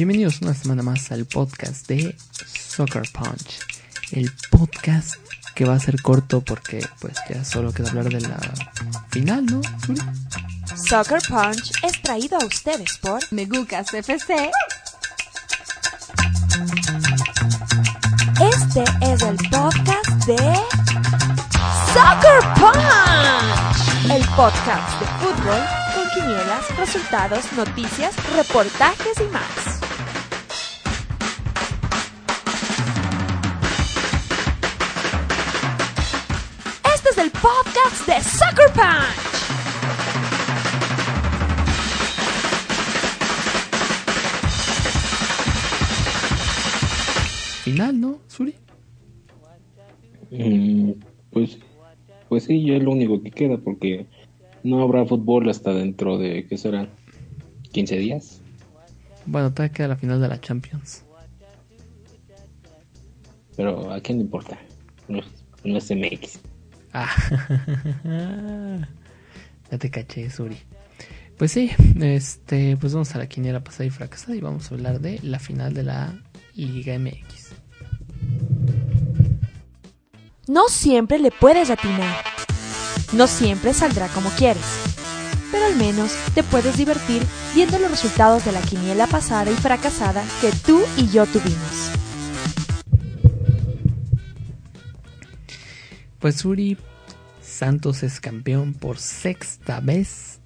Bienvenidos una semana más al podcast de Soccer Punch. El podcast que va a ser corto porque pues ya solo queda hablar de la final, ¿no? Suri? Soccer Punch es traído a ustedes por Megucas FC. Este es el podcast de Soccer Punch, el podcast de fútbol con quinielas, resultados, noticias, reportajes y más. Soccer Punch. Final, ¿no, Suri? Mm, pues, pues sí, ya es lo único que queda porque no habrá fútbol hasta dentro de, ¿qué serán? ¿15 días? Bueno, todavía queda la final de la Champions. Pero ¿a quién le importa? No, es- no es MX. Ah, ya te caché, Suri. Pues sí, este, pues vamos a la quiniela pasada y fracasada y vamos a hablar de la final de la Liga MX. No siempre le puedes atinar. No siempre saldrá como quieres. Pero al menos te puedes divertir viendo los resultados de la quiniela pasada y fracasada que tú y yo tuvimos. Pues Suri, Santos es campeón por sexta vez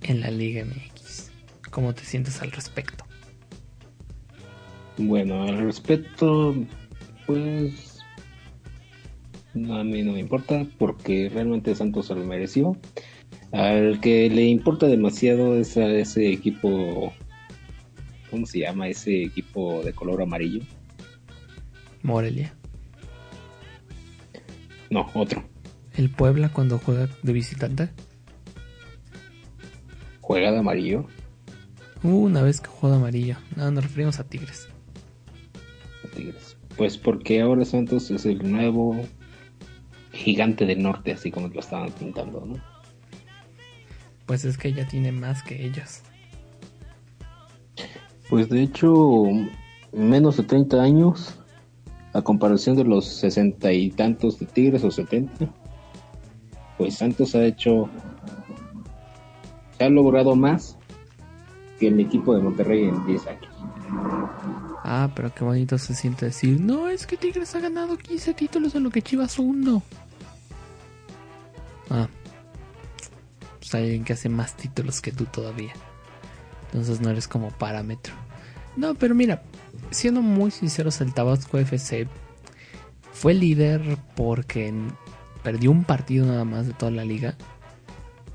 en la Liga MX. ¿Cómo te sientes al respecto? Bueno, al respecto, pues no, a mí no me importa porque realmente Santos se lo mereció. Al que le importa demasiado es a ese equipo, ¿cómo se llama? Ese equipo de color amarillo. Morelia. No, otro. El Puebla cuando juega de visitante. Juega de amarillo. Hubo una vez que jugó de amarillo. No, nos referimos a Tigres. Tigres. Pues porque ahora Santos es el nuevo gigante del norte, así como lo estaban pintando, ¿no? Pues es que ya tiene más que ellos. Pues de hecho, menos de 30 años, a comparación de los sesenta y tantos de Tigres o 70, pues Santos ha hecho, se ha logrado más que el equipo de Monterrey en 10 años. Ah, pero qué bonito se siente decir, no, es que Tigres ha ganado 15 títulos en lo que Chivas uno. Ah, pues hay alguien que hace más títulos que tú todavía. Entonces no eres como parámetro. No, pero mira, siendo muy sinceros, el Tabasco FC fue líder porque perdió un partido nada más de toda la liga.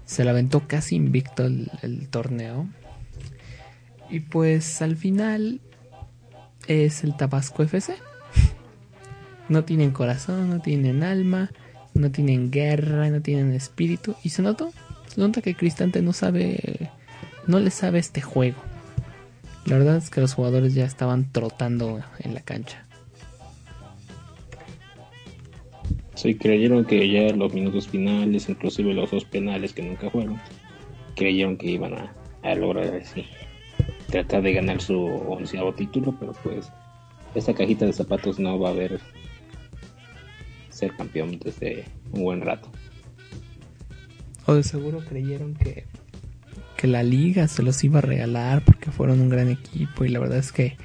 Se la aventó casi invicto el, el torneo. Y pues al final es el Tabasco FC. No tienen corazón, no tienen alma, no tienen guerra, no tienen espíritu. Y se notó, se nota que Cristante no sabe, no le sabe este juego. La verdad es que los jugadores ya estaban trotando en la cancha. Sí, creyeron que ya los minutos finales, inclusive los dos penales que nunca fueron, creyeron que iban a, a lograr así, tratar de ganar su onceavo título, pero pues esta cajita de zapatos no va a haber ser campeón desde un buen rato. O de seguro creyeron que, que la liga se los iba a regalar porque fueron un gran equipo y la verdad es que,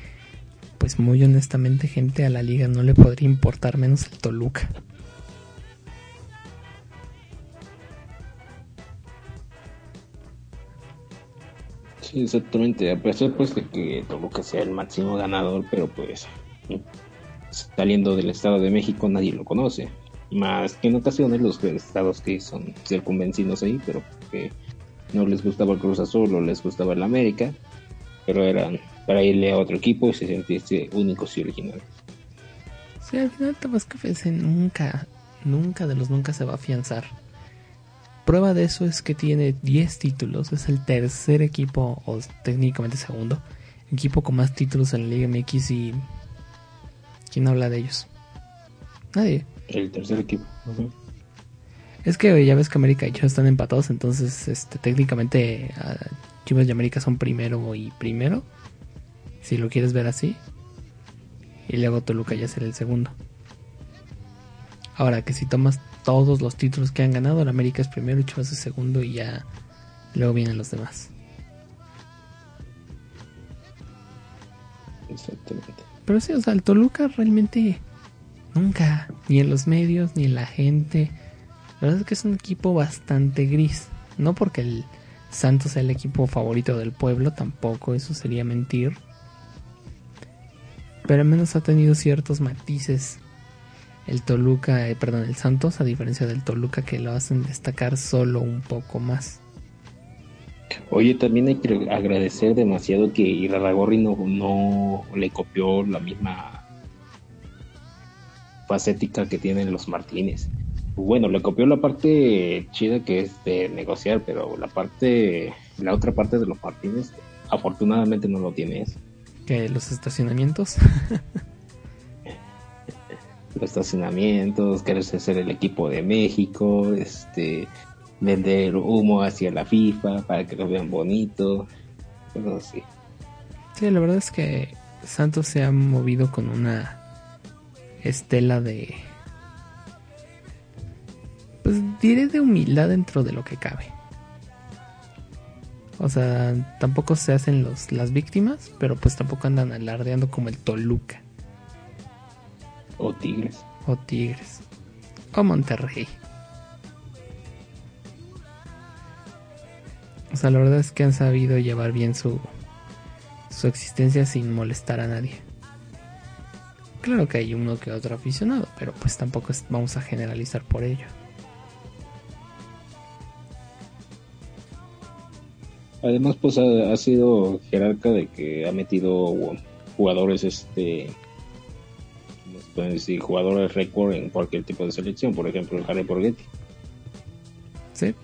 pues muy honestamente gente a la liga no le podría importar menos el Toluca. Sí, exactamente, a pesar pues de que Toluca sea el máximo ganador, pero pues saliendo del Estado de México nadie lo conoce. Más que en ocasiones los estados que son circunvencinos ahí, pero que no les gustaba el Cruz Azul o les gustaba el América, pero eran para irle a otro equipo y se sentirse únicos y originales. Sí, al final Tabasco FC nunca, nunca de los nunca se va a afianzar. Prueba de eso es que tiene 10 títulos, es el tercer equipo, o técnicamente segundo, equipo con más títulos en la Liga MX y... ¿Quién habla de ellos? Nadie. El tercer equipo. Ujú. Es que ya ves que América y Chivas están empatados, entonces este técnicamente ah, Chivas y América son primero y primero. Si lo quieres ver así. Y luego Toluca ya será el segundo. Ahora que si tomas todos los títulos que han ganado, el América es primero y Chivas es segundo y ya luego vienen los demás. Exactamente. Pero sí, o sea, el Toluca realmente nunca, ni en los medios, ni en la gente. La verdad es que es un equipo bastante gris. No porque el Santos sea el equipo favorito del pueblo, tampoco, eso sería mentir. Pero al menos ha tenido ciertos matices el Toluca, eh, perdón, el Santos, a diferencia del Toluca que lo hacen destacar solo un poco más. Oye, también hay que agradecer demasiado que Irarragorri no, no le copió la misma facética que tienen los Martínez. Bueno, le copió la parte chida que es de negociar, pero la parte, la otra parte de los Martínez, afortunadamente no lo tiene eso. Que los estacionamientos. los estacionamientos, querer ser el equipo de México, este vender humo hacia la FIFA para que lo vean bonito, cosas así. Sí, la verdad es que Santos se ha movido con una estela de pues diré de humildad dentro de lo que cabe. O sea, tampoco se hacen los, las víctimas, pero pues tampoco andan alardeando como el Toluca. O Tigres. O Tigres. O Monterrey. O sea, la verdad es que han sabido llevar bien su, su existencia sin molestar a nadie. Claro que hay uno que otro aficionado, pero pues tampoco vamos a generalizar por ello. Además, pues ha, sido jerarca de que ha metido jugadores, este, pueden decir? Jugadores récord en cualquier tipo de selección, por ejemplo, el Harry Borghetti. Sí.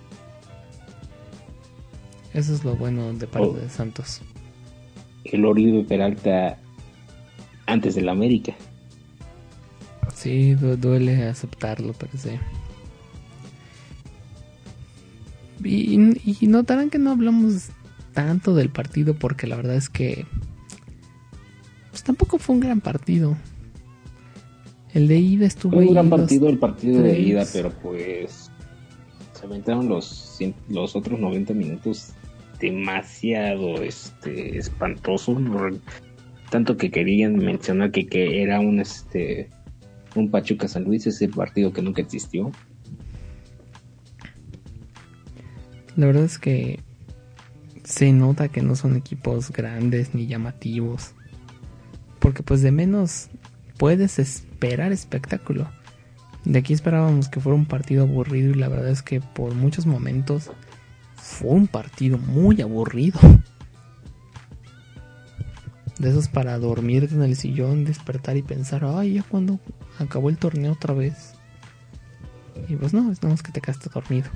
Eso es lo bueno de parte oh. de Santos. El Oribe Peralta antes del América. Sí, duele aceptarlo, pero sí. Y, y, notarán que no hablamos tanto del partido porque la verdad es que pues tampoco fue un gran partido. El de ida estuvo Fue un gran partido el partido de ida, pero pues se aventaron los, los otros 90 minutos demasiado este espantoso tanto que querían mencionar que, que era un este un Pachuca San Luis ese partido que nunca existió la verdad es que se nota que no son equipos grandes ni llamativos porque pues de menos puedes esperar espectáculo de aquí esperábamos que fuera un partido aburrido y la verdad es que por muchos momentos fue un partido muy aburrido. De esos para dormirte en el sillón, despertar y pensar, ay, ya cuando acabó el torneo otra vez. Y pues no, es nada más que te quedaste dormido.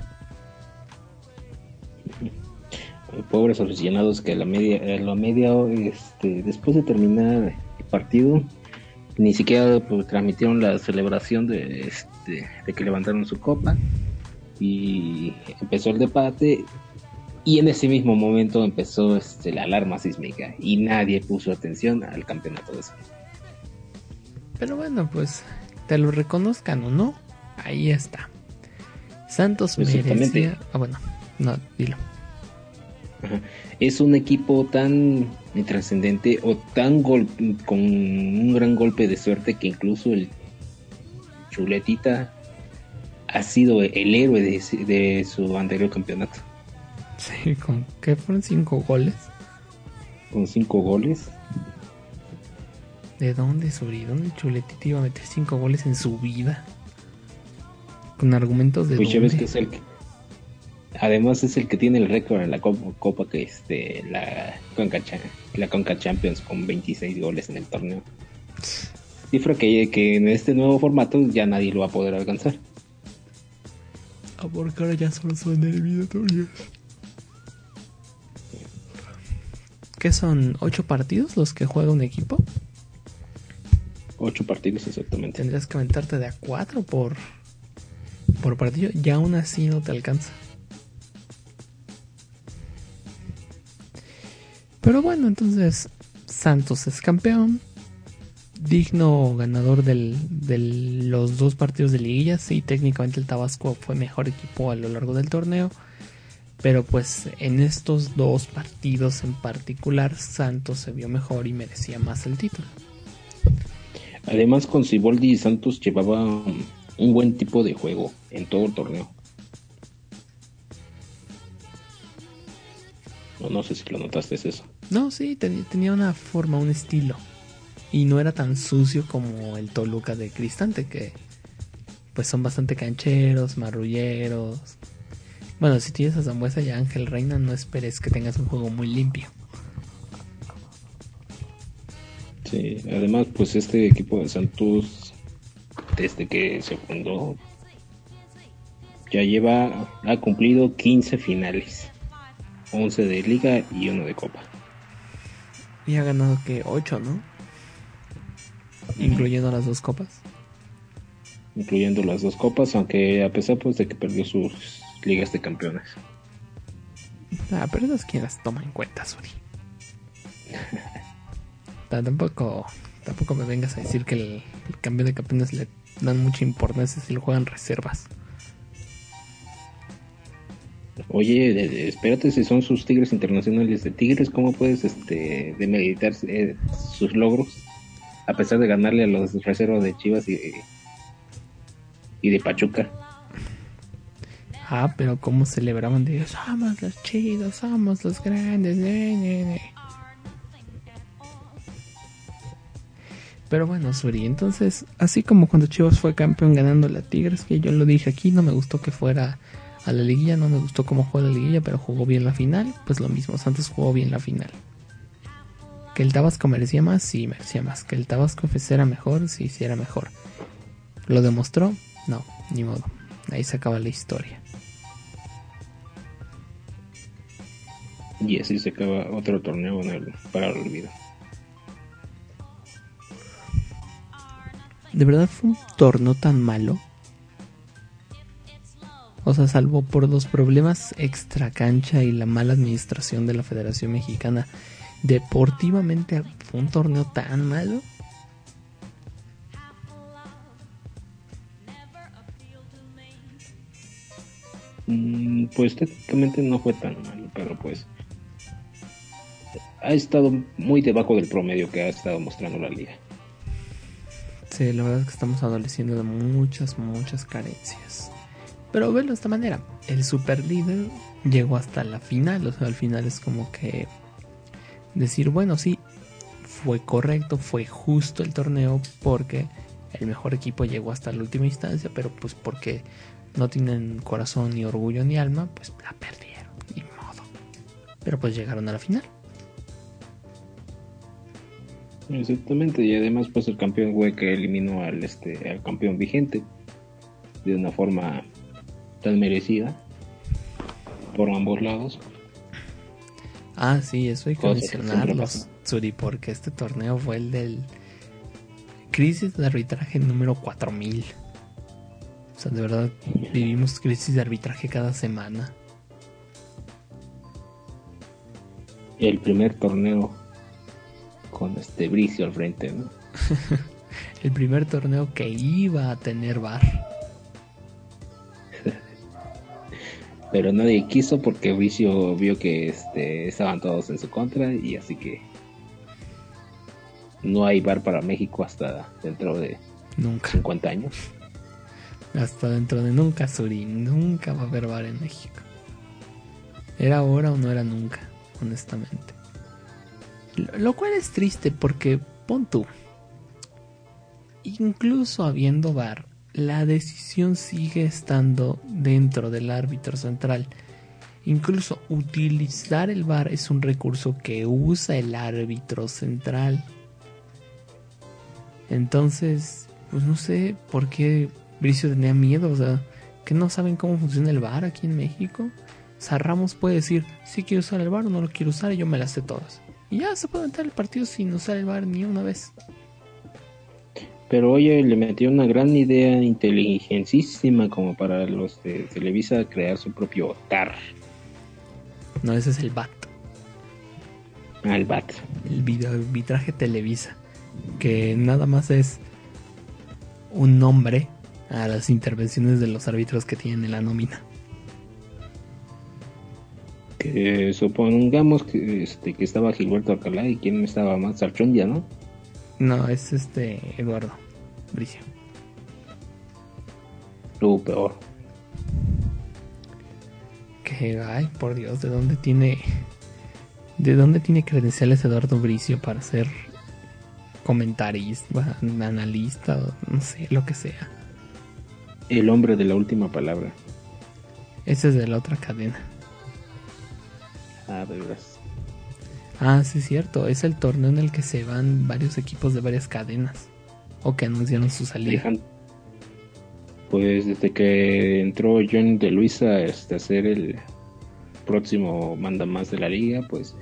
Pobres aficionados que a la media, a la media este, después de terminar el partido, ni siquiera pues, transmitieron la celebración de, este, de que levantaron su copa y empezó el debate y en ese mismo momento empezó este, la alarma sísmica y nadie puso atención al campeonato de eso. Pero bueno, pues te lo reconozcan o no, ahí está. Santos merecía... Ah, bueno, no, dilo. Es un equipo tan trascendente o tan gol con un gran golpe de suerte que incluso el Chuletita ha sido el héroe de, su anterior campeonato. Sí, ¿con qué fueron cinco goles? Con cinco goles. ¿De dónde, sobre dónde Chuletita iba a meter cinco goles en su vida? Con argumentos de pues dónde? que es el que, además es el que tiene el récord en la copa, que este la Conca, la Conca Champions con 26 goles en el torneo. Cifra que, que en este nuevo formato ya nadie lo va a poder alcanzar. Ah, porque ahora ya solo son eliminatorios. ¿Qué son? ¿Ocho partidos los que juega un equipo? Ocho partidos exactamente. Tendrías que aventarte de a cuatro por, por partido. Ya aún así no te alcanza. Pero bueno, entonces Santos es campeón. Digno ganador de los dos partidos de liguilla. Sí, técnicamente el Tabasco fue mejor equipo a lo largo del torneo. Pero pues en estos dos partidos en particular, Santos se vio mejor y merecía más el título. Además, con Ciboldi y Santos llevaba un buen tipo de juego en todo el torneo. No, no sé si lo notaste es eso. No, sí, tenía una forma, un estilo. Y no era tan sucio como el Toluca de Cristante, que pues son bastante cancheros, marrulleros. Bueno, si tienes a Zambuesa y a Ángel Reina, no esperes que tengas un juego muy limpio. Sí, además, pues este equipo de Santos, desde que se fundó, ya lleva, ha cumplido 15 finales. 11 de liga y uno de copa. Y ha ganado que 8, ¿no? Incluyendo las dos copas. Incluyendo las dos copas, aunque a pesar pues de que perdió sus ligas de campeones. Ah, pero esas quien las toma en cuenta, Suri. tampoco, tampoco me vengas a decir que el, el, cambio de campeones le dan mucha importancia si lo juegan reservas. Oye, espérate, si son sus Tigres internacionales de Tigres, ¿cómo puedes este demeritar eh, sus logros? A pesar de ganarle a los reservas de Chivas y, y de Pachuca. Ah, pero cómo celebraban de ellos, somos los chidos, somos los grandes. Pero bueno, Suri, entonces, así como cuando Chivas fue campeón ganando la Tigres, que yo lo dije aquí, no me gustó que fuera a la liguilla, no me gustó cómo jugó la liguilla, pero jugó bien la final, pues lo mismo, Santos jugó bien la final. Que el Tabasco merecía más, sí, merecía más. Que el Tabasco era mejor, sí, sí era mejor. ¿Lo demostró? No, ni modo. Ahí se acaba la historia. Y así se acaba otro torneo para el olvido. ¿De verdad fue un torneo tan malo? O sea, salvo por los problemas extra cancha y la mala administración de la Federación Mexicana, deportivamente fue un torneo tan malo. Mm, pues técnicamente no fue tan malo, pero pues ha estado muy debajo del promedio que ha estado mostrando la liga. Sí, la verdad es que estamos adoleciendo de muchas, muchas carencias. Pero verlo de esta manera, el super líder llegó hasta la final, o sea, al final es como que decir, bueno, sí, fue correcto, fue justo el torneo porque el mejor equipo llegó hasta la última instancia, pero pues porque no tienen corazón ni orgullo ni alma, pues la perdieron, ni modo. Pero pues llegaron a la final. Exactamente, y además pues el campeón fue que eliminó al este al campeón vigente de una forma tan merecida por ambos lados. Ah, sí, eso hay que mencionarlo, Suri, porque este torneo fue el del crisis de arbitraje número 4000. O sea, de verdad vivimos crisis de arbitraje cada semana. El primer torneo con este Bricio al frente, ¿no? el primer torneo que iba a tener bar. Pero nadie quiso porque Vicio vio que este, estaban todos en su contra y así que no hay bar para México hasta dentro de nunca 50 años. Hasta dentro de nunca, Suri, nunca va a haber bar en México. ¿Era ahora o no era nunca? Honestamente. Lo cual es triste porque, pon tú, incluso habiendo bar, la decisión sigue estando dentro del árbitro central. Incluso utilizar el VAR es un recurso que usa el árbitro central. Entonces, pues no sé por qué Bricio tenía miedo, o sea, que no saben cómo funciona el VAR aquí en México. O sea, Ramos puede decir, si quiero usar el VAR o no lo quiero usar y yo me las sé todas. Y ya se puede entrar el partido sin usar el VAR ni una vez. Pero oye, le metió una gran idea inteligencísima como para los de Televisa crear su propio TAR. No, ese es el BAT. Ah, el BAT. El video arbitraje Televisa. Que nada más es un nombre a las intervenciones de los árbitros que tienen en la nómina. Que supongamos que, este, que estaba Gilberto Alcalá y quién estaba más, ya ¿no? No, es este Eduardo Bricio. Tú, peor. Que, ay, por Dios, ¿de dónde tiene... ¿De dónde tiene credenciales Eduardo Bricio para ser comentarista, analista, no sé, lo que sea? El hombre de la última palabra. Ese es de la otra cadena. Ah, de verdad. Ah, sí, es cierto. Es el torneo en el que se van varios equipos de varias cadenas. O que anunciaron su salida. Pues desde que entró John de Luisa este, a ser el próximo manda más de la liga, pues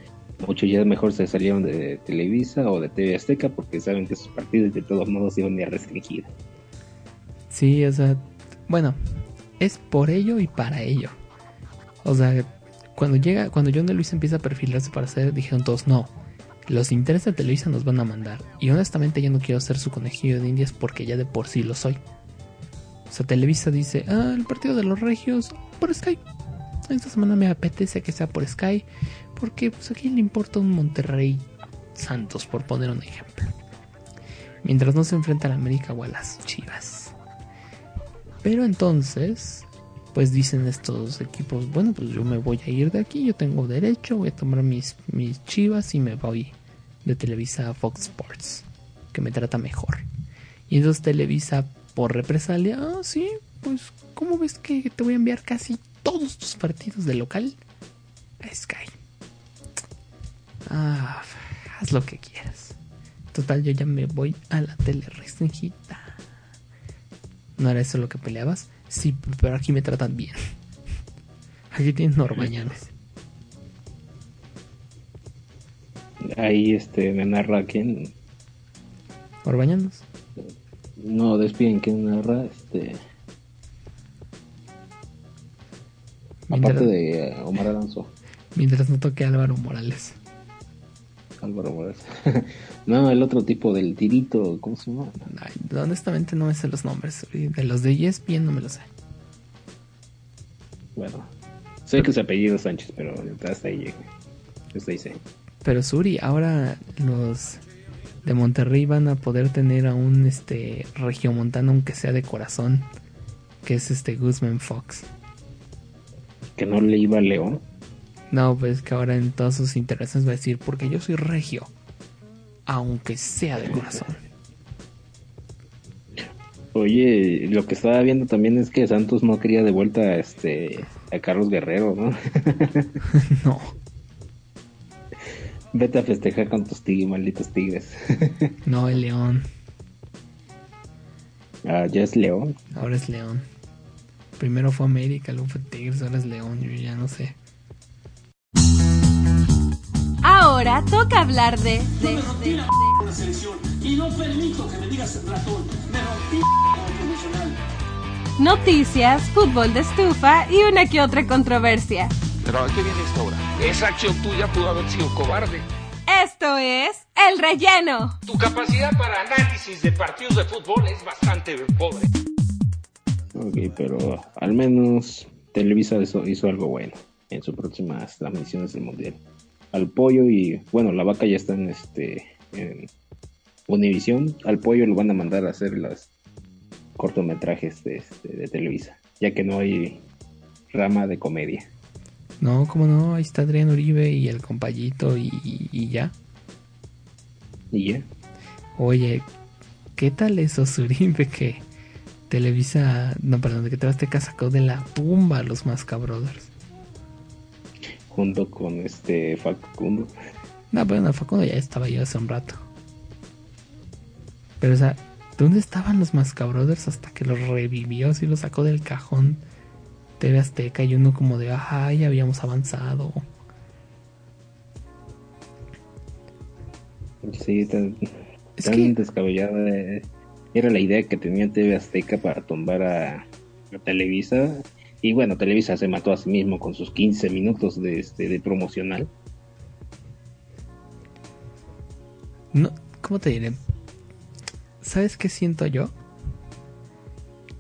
muchos ya mejor se salieron de Televisa o de TV Azteca porque saben que sus partidos de todos modos iban a restringir. Sí, o sea, bueno, es por ello y para ello. O sea, cuando llega, cuando John de Luisa empieza a perfilarse para hacer, dijeron todos, no, los intereses de Televisa nos van a mandar. Y honestamente yo no quiero ser su conejillo de indias porque ya de por sí lo soy. O sea, Televisa dice, ah, el partido de los regios por Sky. Esta semana me apetece que sea por Sky. Porque pues aquí le importa un Monterrey Santos, por poner un ejemplo. Mientras no se enfrenta a la América o a las Chivas. Pero entonces, pues dicen estos equipos, bueno, pues yo me voy a ir de aquí, yo tengo derecho, voy a tomar mis, mis Chivas y me voy de Televisa a Fox Sports, que me trata mejor. Y entonces Televisa por represalia, ah, sí, pues, ¿cómo ves que te voy a enviar casi todos tus partidos de local a Sky? Ah, haz lo que quieras. Total, yo ya me voy a la tele restringida. ¿No era eso lo que peleabas? Sí, pero aquí me tratan bien. Aquí tienes Norbañanes. Ahí este me narra quién. Orbañanos. No, despiden quién narra, este. Aparte de Omar Alonso. Mientras no toque Álvaro Morales. Álvaro Morales. no, el otro tipo del tirito, ¿cómo se llama? honestamente no me sé los nombres. De los de ESPN no me los sé. Bueno, sé que su apellido Sánchez, pero hasta ahí llegué. Hasta ahí Pero Suri, ahora los de Monterrey van a poder tener a un este regiomontano aunque sea de corazón, que es este Guzmán Fox. Que no le iba a León. No, pues que ahora en todas sus interacciones va a decir, porque yo soy regio, aunque sea de corazón. Oye, lo que estaba viendo también es que Santos no quería de vuelta este, a Carlos Guerrero, ¿no? no. Vete a festejar con tus tigres, malditos tigres. no, el león. Ah, ya es león. Ahora es león. Primero fue América, luego fue Tigres, ahora es león, yo ya no sé. Ahora toca hablar de... de, de, de. Y no permito que me digas ratón. Me rompí profesional. Noticias, fútbol de estufa y una que otra controversia. Pero ¿a qué viene esta hora? Esa acción tuya pudo haber sido cobarde. Esto es El Relleno. Tu capacidad para análisis de partidos de fútbol es bastante pobre. Ok, pero al menos Televisa hizo, hizo algo bueno en sus próximas transmisiones del Mundial. Al pollo y, bueno, la vaca ya está en, este, en Univisión. Al pollo lo van a mandar a hacer los cortometrajes de, este, de Televisa, ya que no hay rama de comedia. No, como no, ahí está Adrián Uribe y el compayito y, y ya. ¿Y ya? Oye, ¿qué tal eso, Uribe que Televisa, no, perdón, que Azteca sacó de la tumba a los Mascabrothers? Junto con este Facundo. No, bueno, Facundo ya estaba yo hace un rato. Pero, o sea, ¿dónde estaban los Mascabrothers hasta que los revivió? Si los sacó del cajón TV Azteca y uno como de, ajá, ya habíamos avanzado. Sí, tan, descabellada eh, era la idea que tenía TV Azteca para tumbar a, Televisa. Y bueno, Televisa se mató a sí mismo con sus 15 minutos de, este, de promocional. No, ¿Cómo te diré? ¿Sabes qué siento yo?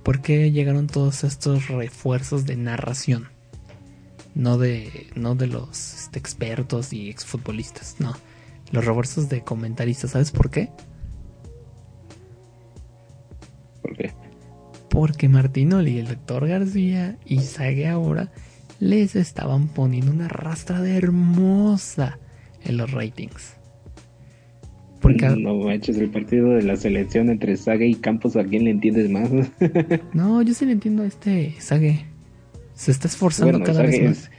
¿Por qué llegaron todos estos refuerzos de narración? No de, no de los este, expertos y exfutbolistas, no. Los refuerzos de comentaristas, ¿sabes por qué? ¿Por qué? Porque Martinoli, el doctor García y Sague ahora les estaban poniendo una rastra hermosa en los ratings. Porque... No manches, el partido de la selección entre Sage y Campos, ¿a quién le entiendes más? no, yo sí le entiendo a este Sage. Se está esforzando cada vez más.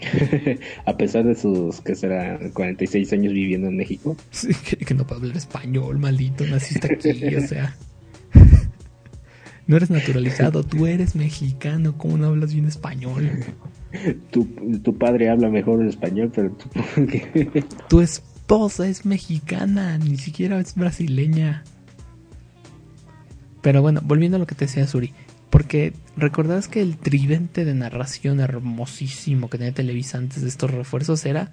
a pesar de sus, que será, 46 años viviendo en México. Sí, que, que, no puede hablar español, maldito, naciste aquí, o sea. No eres naturalizado, tú eres mexicano, ¿cómo no hablas bien español? Tu, tu padre habla mejor español, pero tú... tu esposa es mexicana, ni siquiera es brasileña. Pero bueno, volviendo a lo que te decía Suri, porque recordás que el tridente de narración hermosísimo que tenía Televisa antes de estos refuerzos era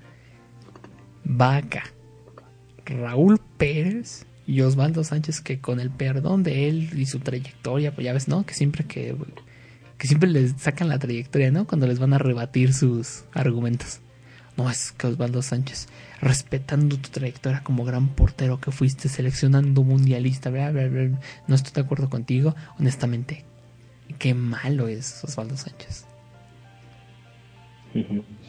Vaca, Raúl Pérez y Osvaldo Sánchez que con el perdón de él y su trayectoria, pues ya ves, ¿no? Que siempre que que siempre les sacan la trayectoria, ¿no? Cuando les van a rebatir sus argumentos. No, es que Osvaldo Sánchez, respetando tu trayectoria como gran portero que fuiste seleccionando mundialista, bla, bla, bla, no estoy de acuerdo contigo, honestamente. Qué malo es Osvaldo Sánchez.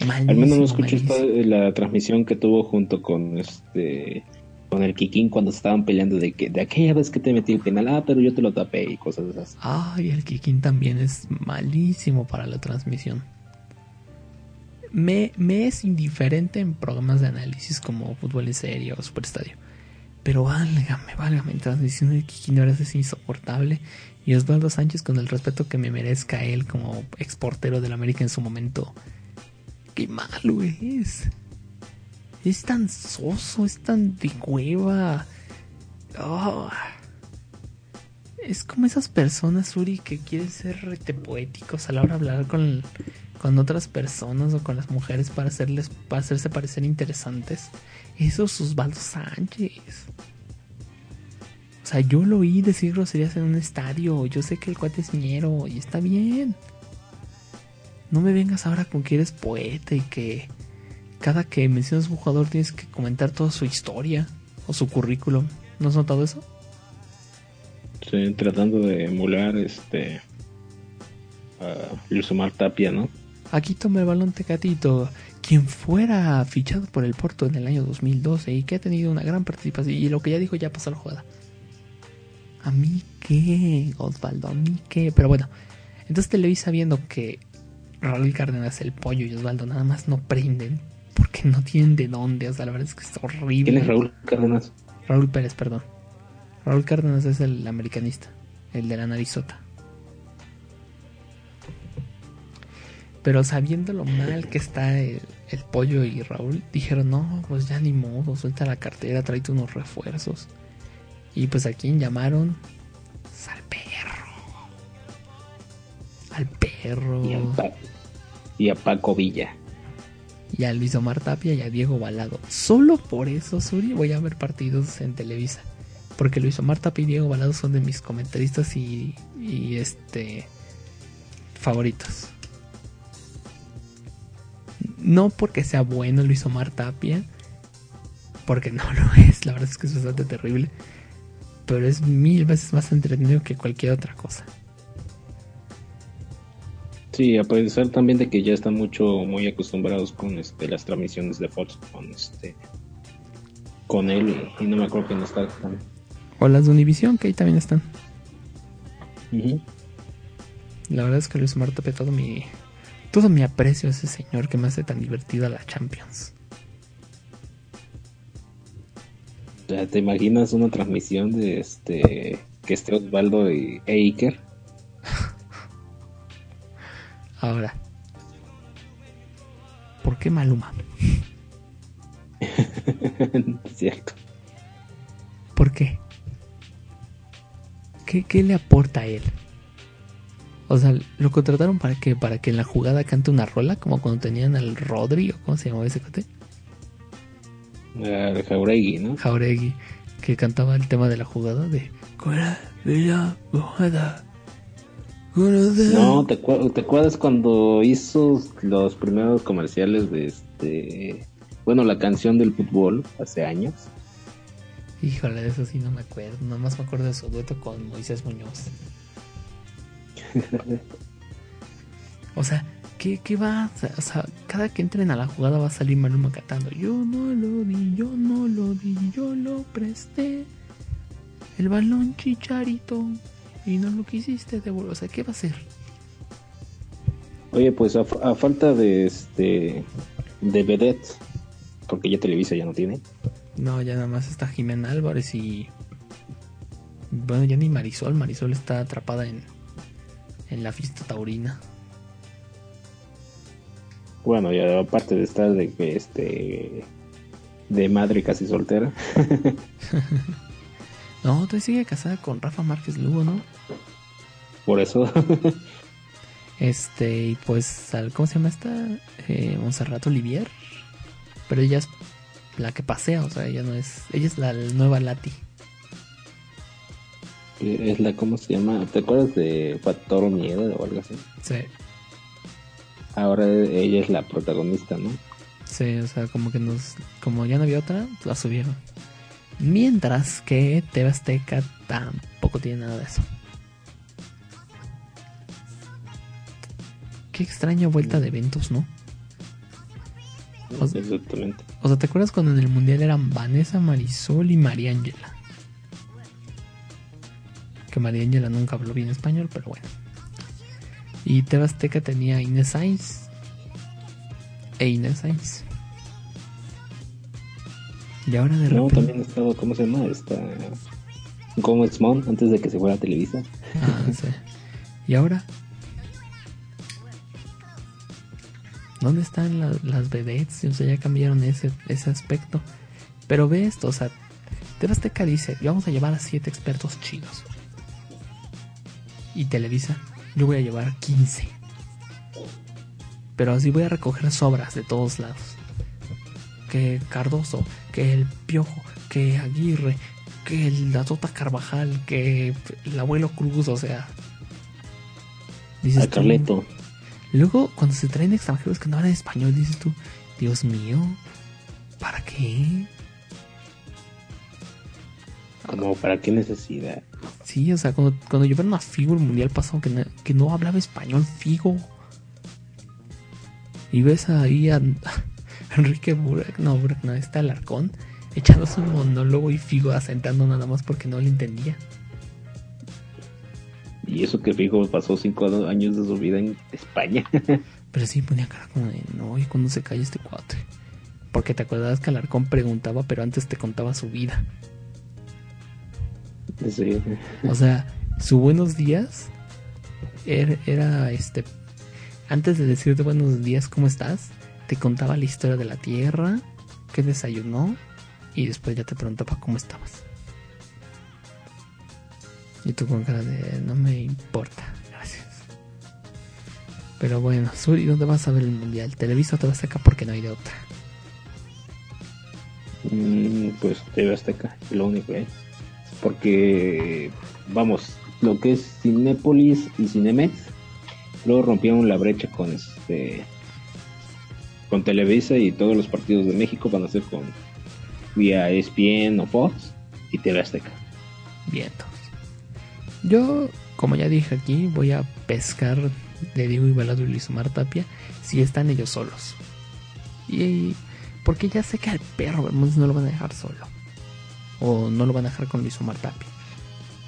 Al menos no escuché la transmisión que tuvo junto con este con el Kikín cuando estaban peleando de que de aquella vez que te metí el penal, ah, pero yo te lo tapé y cosas así. Ay, el Kikín también es malísimo para la transmisión. Me, me es indiferente en programas de análisis como Fútbol en Serio o Superestadio. Pero válgame, válgame, en transmisión del Kikín ahora es insoportable. Y Osvaldo Sánchez, con el respeto que me merezca él como exportero del América en su momento, qué malo es es tan soso, es tan de cueva. Ah. Es como esas personas, Uri, que quieren ser rete poéticos a la hora de hablar con, con otras personas o con las mujeres para, hacerles, para hacerse parecer interesantes. Eso es Osvaldo Sánchez. O sea, yo lo oí decir groserías en un estadio. Yo sé que el cuate es ñero y está bien. No me vengas ahora con que eres poeta y que cada que mencionas un jugador tienes que comentar toda su historia o su currículum. ¿No has notado eso? Sí, tratando de emular este a Tapia, ¿no? Aquí toma el balón Tecatito, quien fuera fichado por el Porto en el año 2012 y que ha tenido una gran participación. Y lo que ya dijo ya pasó la jugada. ¿A mí qué, Osvaldo? ¿A mí qué? Pero bueno, entonces Televisa viendo que Raúl Cárdenas, el pollo y Osvaldo nada más no prenden porque no tienen de dónde. O sea, la verdad es que es horrible. ¿Quién es Raúl Cárdenas? Raúl Pérez, perdón. Raúl Cárdenas es el americanista, el de la narizota. Pero sabiendo lo mal que está el, pollo y Raúl, dijeron, no, pues ya ni modo, suelta la cartera, tráete unos refuerzos. Y pues a quién llamaron? al perro. Al perro. y a Paco Villa y a Luis Omar Tapia y a Diego Balado. Solo por eso, Suri, voy a ver partidos en Televisa. Porque Luis Omar Tapia y Diego Balado son de mis comentaristas y, y este favoritos. No porque sea bueno Luis Omar Tapia, porque no lo es, la verdad es que es bastante terrible, pero es mil veces más entretenido que cualquier otra cosa. Sí, a pesar también de que ya están mucho, muy acostumbrados con este, las transmisiones de Fox, con este, con él, y no me acuerdo quién está también. O las de Univision, que ahí también están. La verdad es que Luis Marta todo mi, todo mi aprecio a ese señor que me hace tan divertida la Champions. ¿Te imaginas una transmisión de este que esté Osvaldo y Eiker? Ahora, ¿por qué Maluma? Cierto. ¿Por qué? qué? le aporta a él? O sea, ¿lo contrataron para que para que en la jugada cante una rola? Como cuando tenían al Rodri o cómo se llamaba ese cote. Ah, Jauregui, ¿no? Jauregui, que cantaba el tema de la jugada de "Fuera de la jugada". No, ¿te, ¿te acuerdas cuando hizo los primeros comerciales de este... Bueno, la canción del fútbol hace años? Híjole, de eso sí no me acuerdo. Nomás me acuerdo de su dueto con Moisés Muñoz. o sea, ¿qué, qué va? O sea, cada que entren a la jugada va a salir Maluma cantando. Yo no lo di, yo no lo di, yo lo presté. El balón chicharito. Y no lo quisiste devolver. O sea, ¿qué va a hacer? Oye, pues a, a falta de este... De vedette, porque ya Televisa ya no tiene. No, ya nada más está Jimena Álvarez y. Bueno, ya ni Marisol. Marisol está atrapada en. En la fiesta taurina. Bueno, ya aparte de estar de que este... De madre casi soltera. No, todavía sigue casada con Rafa Márquez Lugo, ¿no? Por eso... Este, y pues, al- ¿cómo se llama esta? Eh, Monserrat Olivier. Pero ella es la que pasea, o sea, ella no es. Ella es la nueva Lati. es la... ¿Cómo se llama? ¿Te acuerdas de Factor Miedo o algo así? Sí, Ahora ella es la protagonista, ¿no? sí, o sea, como que nos. Como ya no había otra, la subieron. Mientras que TV Azteca tampoco tiene nada de eso. Qué extraña vuelta de eventos, ¿no? O sea- Exactamente. O sea, ¿te acuerdas cuando en el mundial eran Vanessa, Marisol y María Ángela? Que María Ángela nunca habló bien español, pero bueno. Y TV Azteca tenía Inés Sainz. E Inés Sainz. Y ahora de No, repente. también estaba, ¿cómo se llama? Esta... Gómez Mon, antes de que se fuera a Televisa. Ah, sí. Y ahora. ¿Dónde están la- las vedettes? O sea, ya cambiaron ese, ese aspecto. Pero ve esto, o sea, TV Azteca dice, vamos a llevar a siete expertos chidos. Y Televisa, yo voy a llevar 15. Pero así voy a recoger sobras de todos lados. Que Cardoso, que el Piojo, que Aguirre, que la Tota Carvajal, que el abuelo Cruz, o sea. Dices A tú, Carleto. Luego, cuando se traen extranjeros que no hablan español, dices tú, Dios mío, ¿para qué? Como, ¿para qué necesidad? Sí, o sea, cuando, cuando llevaron a Figo el mundial pasado que no, que no hablaba español, Figo. Y ves ahí a Enrique Burak, no, Burak, no, está Alarcón, echándose un monólogo y Figo asentando nada más porque no le entendía. Y eso que Fijo pasó cinco años de su vida en España. Pero sí ponía cara como de, no, ¿y cuando se calla este cuate? Porque te acuerdas que Alarcón preguntaba, pero antes te contaba su vida. sí. O sea, su buenos días era, era, este. Antes de decirte buenos días, ¿cómo estás? Te contaba la historia de la tierra, qué desayunó, y después ya te preguntaba cómo estabas. Y tú con cara de no me importa, gracias. Pero bueno, Suri, ¿dónde vas a ver el mundial? Televisa te vas acá porque no hay de otra. Mm, pues TV Azteca, lo único, ¿eh? Porque, vamos, lo que es Cinépolis y Cinemex, luego rompieron la brecha con este con Televisa y todos los partidos de México van a ser con vía ESPN o Fox y TV Azteca. Vientos. Yo, como ya dije aquí, voy a pescar de Diego Igualado y Luis Omar Tapia si están ellos solos. Y porque ya sé que al perro Bermúdez no lo van a dejar solo. O no lo van a dejar con Luis Omar Tapia.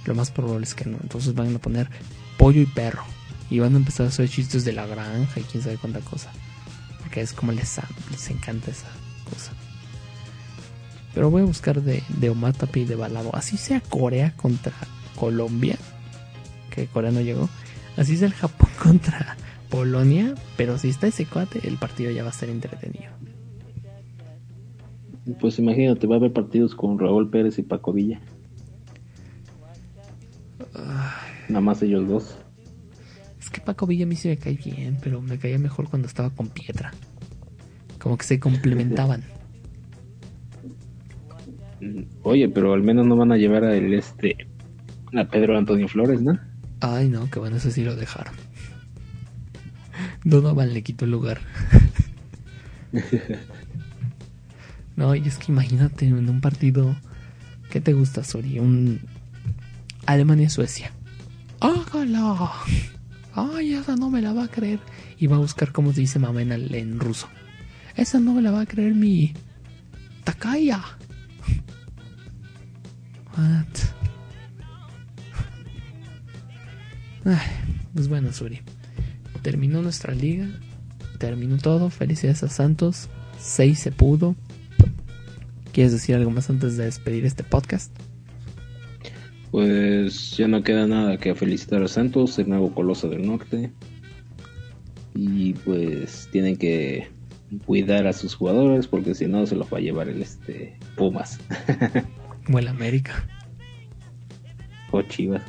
Lo más probable es que no. Entonces van a poner pollo y perro. Y van a empezar a hacer chistes de la granja y quién sabe cuánta cosa. Es como les, les encanta esa cosa. Pero voy a buscar de, de Omar Tapia y de Balado. Así sea Corea contra Colombia. Que Corea no llegó. Así sea el Japón contra Polonia. Pero si está ese cuate, el partido ya va a ser entretenido. Pues imagínate, va a haber partidos con Raúl Pérez y Paco Villa. Nada más ellos dos. Que Paco Villa a mí sí me cae bien, pero me caía mejor cuando estaba con Pietra. Como que se complementaban. Mm, Oye, pero al menos no van a llevar a el este a Pedro Antonio Flores, ¿no? Ay, no, que bueno, eso sí lo dejaron. Donovan le quitó el lugar. no, y es que imagínate en un partido. ¿Qué te gusta, Sori? Un Alemania-Suecia. ¡Hágala! ¡Ay, esa no me la va a creer! Y va a buscar cómo se dice mamá en, en ruso. Esa no me la va a creer mi. Takaya. Ay, pues bueno, Suri. Terminó nuestra liga. Terminó todo. Felicidades a Santos. 6 se pudo. ¿Quieres decir algo más antes de despedir este podcast? Pues ya no queda nada que felicitar a Santos, el nuevo coloso del norte. Y pues tienen que cuidar a sus jugadores porque si no se los va a llevar el este Pumas O el América. o Chivas.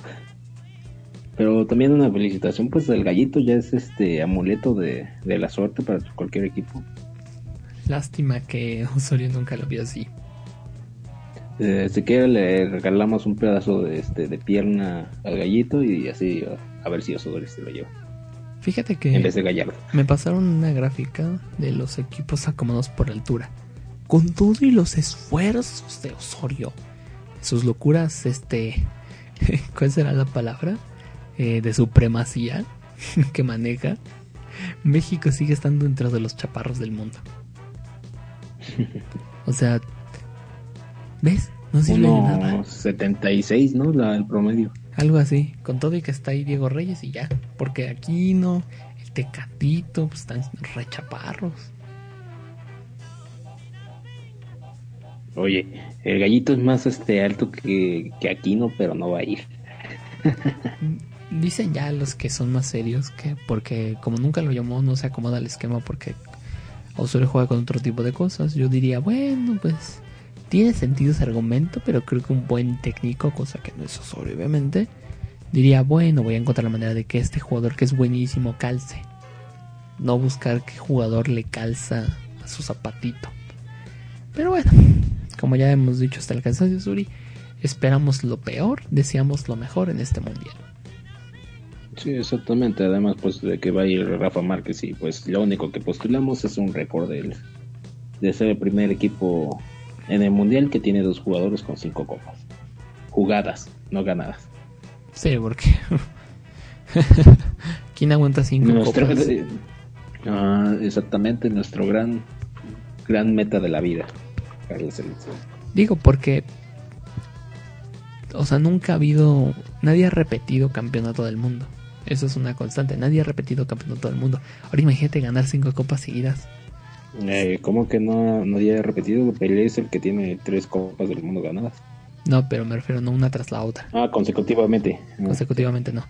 Pero también una felicitación pues el gallito ya es este amuleto de, de la suerte para cualquier equipo. Lástima que Osorio nunca lo vio así. Eh, si quiere le regalamos un pedazo de este de pierna al gallito y así a, ver si Osorio se lo lleva Fíjate en vez que de Gallardo. me pasaron una gráfica de los equipos acomodados por altura. Con todo y los esfuerzos de Osorio. Sus locuras, este... ¿Cuál será la palabra? Eh, de supremacía que maneja. México sigue estando dentro de los chaparros del mundo. O sea... ¿Ves? No sirve de nada. Uno 76, ¿no? La, el promedio. Algo así, con todo y que está ahí Diego Reyes y ya. Porque aquí no, el Tecatito, pues están rechaparros. Oye, el gallito es más este alto que, que Aquino, pero no va a ir. Dicen ya los que son más serios que porque como nunca lo llamó no se acomoda el esquema porque Osorio juega con otro tipo de cosas. Yo diría, bueno, pues tiene sentido ese argumento, pero creo que un buen técnico, cosa que no es Osorio obviamente, diría, bueno, voy a encontrar la manera de que este jugador que es buenísimo calce. No buscar qué jugador le calza a su zapatito. Pero bueno, como ya hemos dicho hasta el cansancio, Suri, esperamos lo peor, deseamos lo mejor en este mundial. Sí, exactamente. Además, pues de que va a ir Rafa Márquez y pues lo único que postulamos es un récord de, de ser el primer equipo en el mundial que tiene dos jugadores con cinco copas. Jugadas, no ganadas. Sí, porque. ¿Quién aguanta cinco Nuestro- copas? Ah, exactamente, nuestro gran, gran meta de la vida. para la selección. Digo, porque. O sea, nunca ha habido. Nadie ha repetido campeonato del mundo. Eso es una constante. Nadie ha repetido campeonato del mundo. Ahora imagínate ganar cinco copas seguidas. Eh, ¿Cómo que no, no había repetido? Pelé es el que tiene tres copas del mundo ganadas. No, pero me refiero no una tras la otra. Ah, consecutivamente. Ah, Consecutivamente no.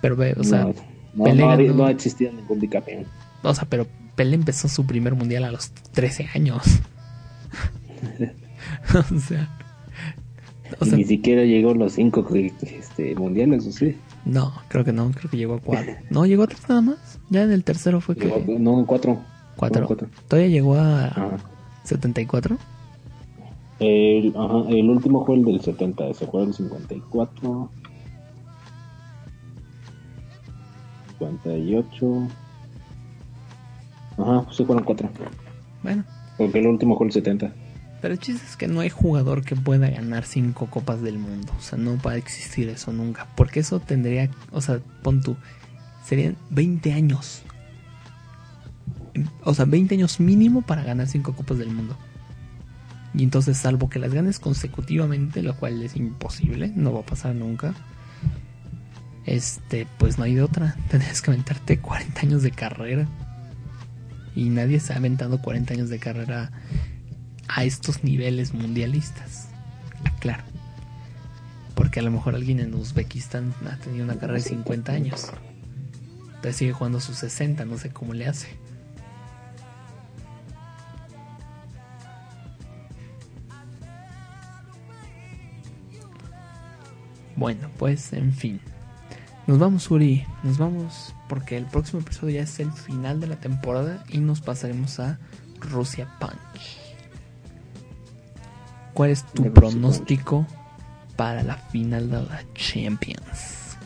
Pero ve, o sea, no, no, Pelé no ganó- no ha existido ningún bicampeón. o sea, pero Pelé empezó su primer mundial a los 13 años. o sea. O Y sea, ni siquiera llegó a los cinco que- este, mundiales, ¿o sí? no, creo que no, creo que llegó a cuatro. No, llegó a tres nada más. Ya en el tercero fue que. No, cuatro. Cuatro. No, cuatro. Todavía llegó a Ajá. 74. El, ajá, el último fue el del 70, ese fue el 54. 58. Ajá, sí fueron cuatro. Bueno, Porque el último fue el 70. pero el chiste es que no hay jugador que pueda ganar cinco copas del mundo. O sea, no va a existir eso nunca. Porque eso tendría, o sea, pon tú, serían 20 años. O sea, 20 años mínimo para ganar cinco copas del mundo. Y entonces, salvo que las ganes consecutivamente, lo cual es imposible, no va a pasar nunca. Este, pues no hay de otra. Tendrías que aventarte 40 años de carrera. Y nadie se ha aventado 40 años de carrera a estos niveles mundialistas. Claro. Porque a lo mejor alguien en Uzbekistán ha tenido una carrera de 50 años. Entonces sigue jugando sus 60, no sé cómo le hace. Bueno, pues en fin. Nos vamos, Uri. Nos vamos porque el próximo episodio ya es el final de la temporada y nos pasaremos a Rusia Punch. ¿Cuál es tu pronóstico para la final de la Champions?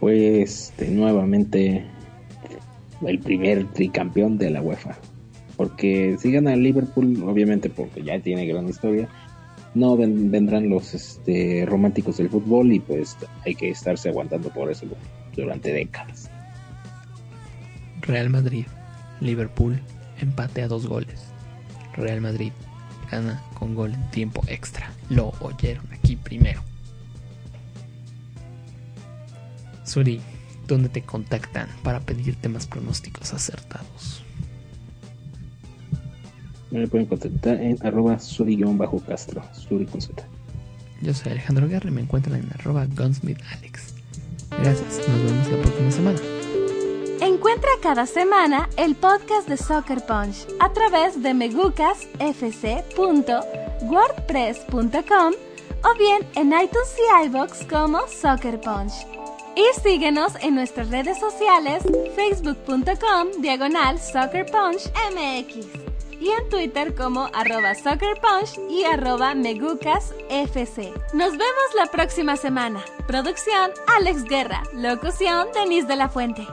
Pues de nuevamente el primer tricampeón de la UEFA. Porque si gana el Liverpool, obviamente porque ya tiene gran historia, no ven- vendrán los este, románticos del fútbol y pues hay que estarse aguantando por eso durante décadas. Real Madrid, Liverpool, empate a dos goles. Real Madrid gana con gol en tiempo extra. Lo oyeron aquí primero. Suri, ¿dónde te contactan para pedirte más pronósticos acertados? Me pueden contactar en arroba suri-castro, suri con Z. Yo soy Alejandro Guerra y me encuentran en arroba gunsmithalex. Gracias, nos vemos la próxima semana. Encuentra cada semana el podcast de Soccer Punch a través de megucasfc.wordpress.com o bien en iTunes y iBox como Soccer Punch. Y síguenos en nuestras redes sociales facebook.com diagonal Soccer Punch MX y en Twitter como arroba Soccer Punch y arroba megucasfc. Nos vemos la próxima semana. Producción Alex Guerra. Locución Denise de la Fuente.